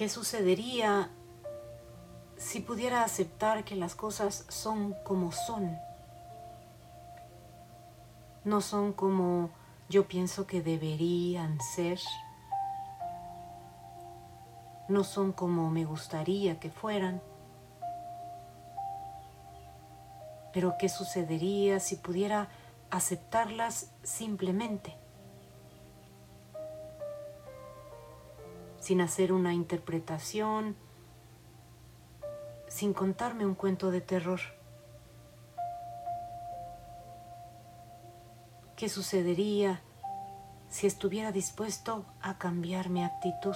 ¿Qué sucedería si pudiera aceptar que las cosas son como son? No son como yo pienso que deberían ser. No son como me gustaría que fueran. Pero ¿qué sucedería si pudiera aceptarlas simplemente? Sin hacer una interpretación, sin contarme un cuento de terror. ¿Qué sucedería si estuviera dispuesto a cambiar mi actitud?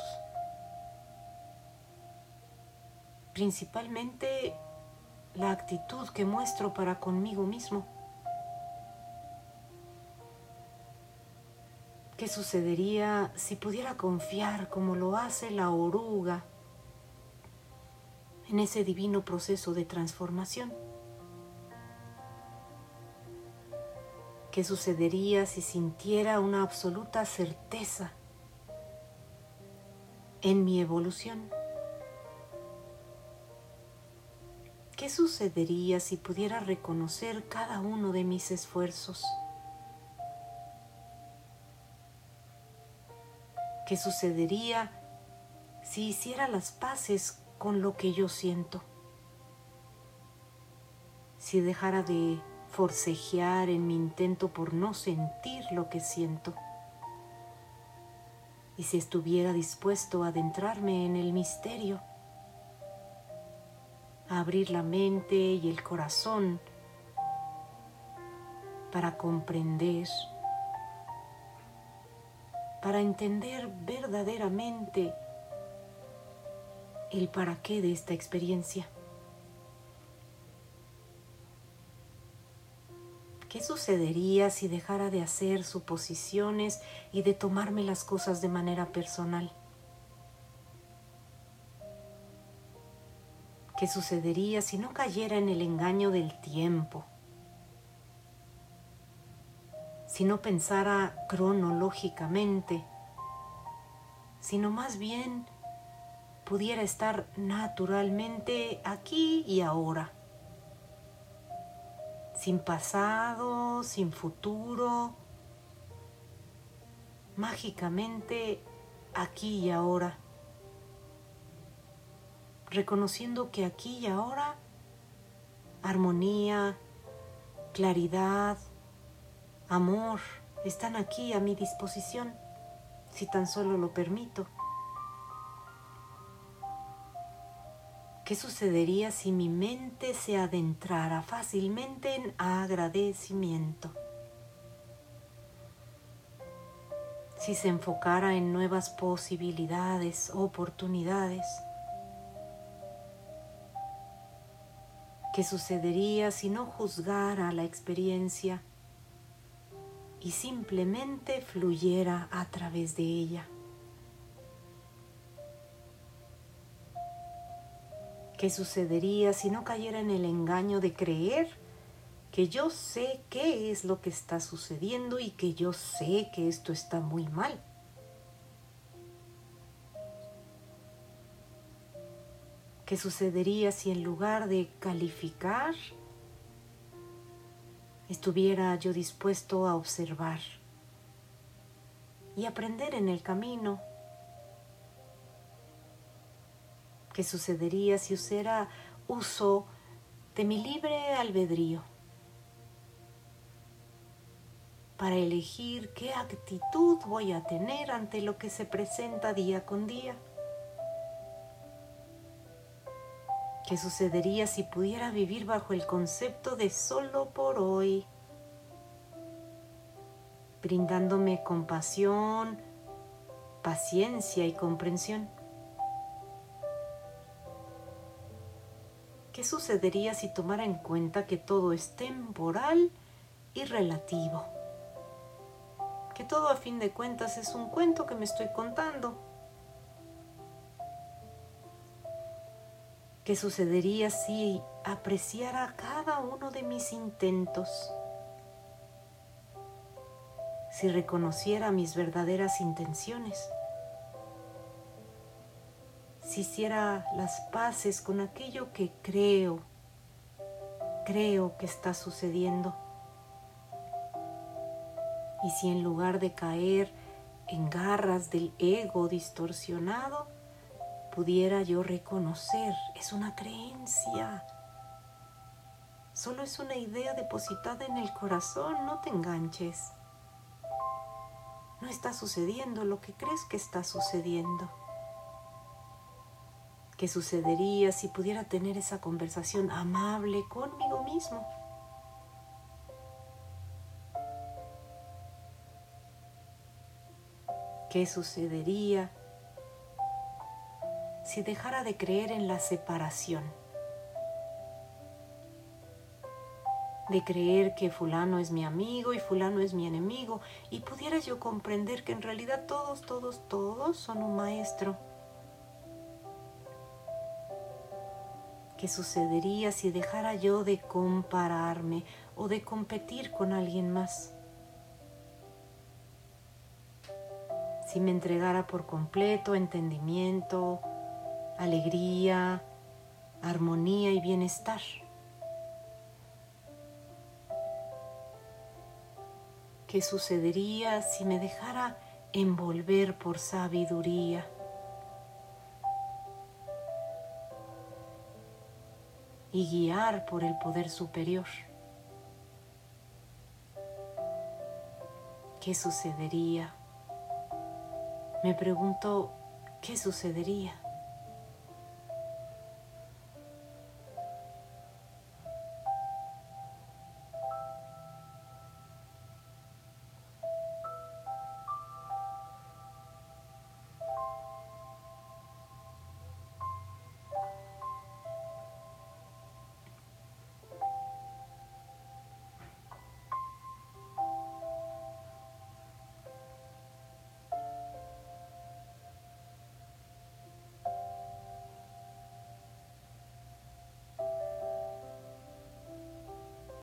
Principalmente la actitud que muestro para conmigo mismo. ¿Qué sucedería si pudiera confiar como lo hace la oruga en ese divino proceso de transformación? ¿Qué sucedería si sintiera una absoluta certeza en mi evolución? ¿Qué sucedería si pudiera reconocer cada uno de mis esfuerzos? ¿Qué sucedería si hiciera las paces con lo que yo siento? Si dejara de forcejear en mi intento por no sentir lo que siento. Y si estuviera dispuesto a adentrarme en el misterio, a abrir la mente y el corazón para comprender, para entender verdaderamente el para qué de esta experiencia. ¿Qué sucedería si dejara de hacer suposiciones y de tomarme las cosas de manera personal? ¿Qué sucedería si no cayera en el engaño del tiempo? Si no pensara cronológicamente, sino más bien pudiera estar naturalmente aquí y ahora sin pasado, sin futuro, mágicamente aquí y ahora, reconociendo que aquí y ahora armonía, claridad, amor están aquí a mi disposición, si tan solo lo permito. ¿Qué sucedería si mi mente se adentrara fácilmente en agradecimiento? Si se enfocara en nuevas posibilidades, oportunidades. ¿Qué sucedería si no juzgara la experiencia y simplemente fluyera a través de ella? ¿Qué sucedería si no cayera en el engaño de creer que yo sé qué es lo que está sucediendo y que yo sé que esto está muy mal? ¿Qué sucedería si en lugar de calificar estuviera yo dispuesto a observar y aprender en el camino ¿Qué sucedería si usara uso de mi libre albedrío para elegir qué actitud voy a tener ante lo que se presenta día con día? ¿Qué sucedería si pudiera vivir bajo el concepto de solo por hoy? brindándome compasión, paciencia y comprensión. ¿Qué sucedería si tomara en cuenta que todo es temporal y relativo? Que todo a fin de cuentas es un cuento que me estoy contando. ¿Qué sucedería si apreciara cada uno de mis intentos? Si reconociera mis verdaderas intenciones si hiciera las paces con aquello que creo, creo que está sucediendo. Y si en lugar de caer en garras del ego distorsionado, pudiera yo reconocer, es una creencia, solo es una idea depositada en el corazón, no te enganches. No está sucediendo lo que crees que está sucediendo. ¿Qué sucedería si pudiera tener esa conversación amable conmigo mismo? ¿Qué sucedería si dejara de creer en la separación? de creer que fulano es mi amigo y fulano es mi enemigo y pudiera yo comprender que en realidad todos, todos, todos son un maestro ¿Qué sucedería si dejara yo de compararme o de competir con alguien más? Si me entregara por completo entendimiento, alegría, armonía y bienestar. ¿Qué sucedería si me dejara envolver por sabiduría? y guiar por el poder superior. ¿Qué sucedería? Me pregunto, ¿qué sucedería?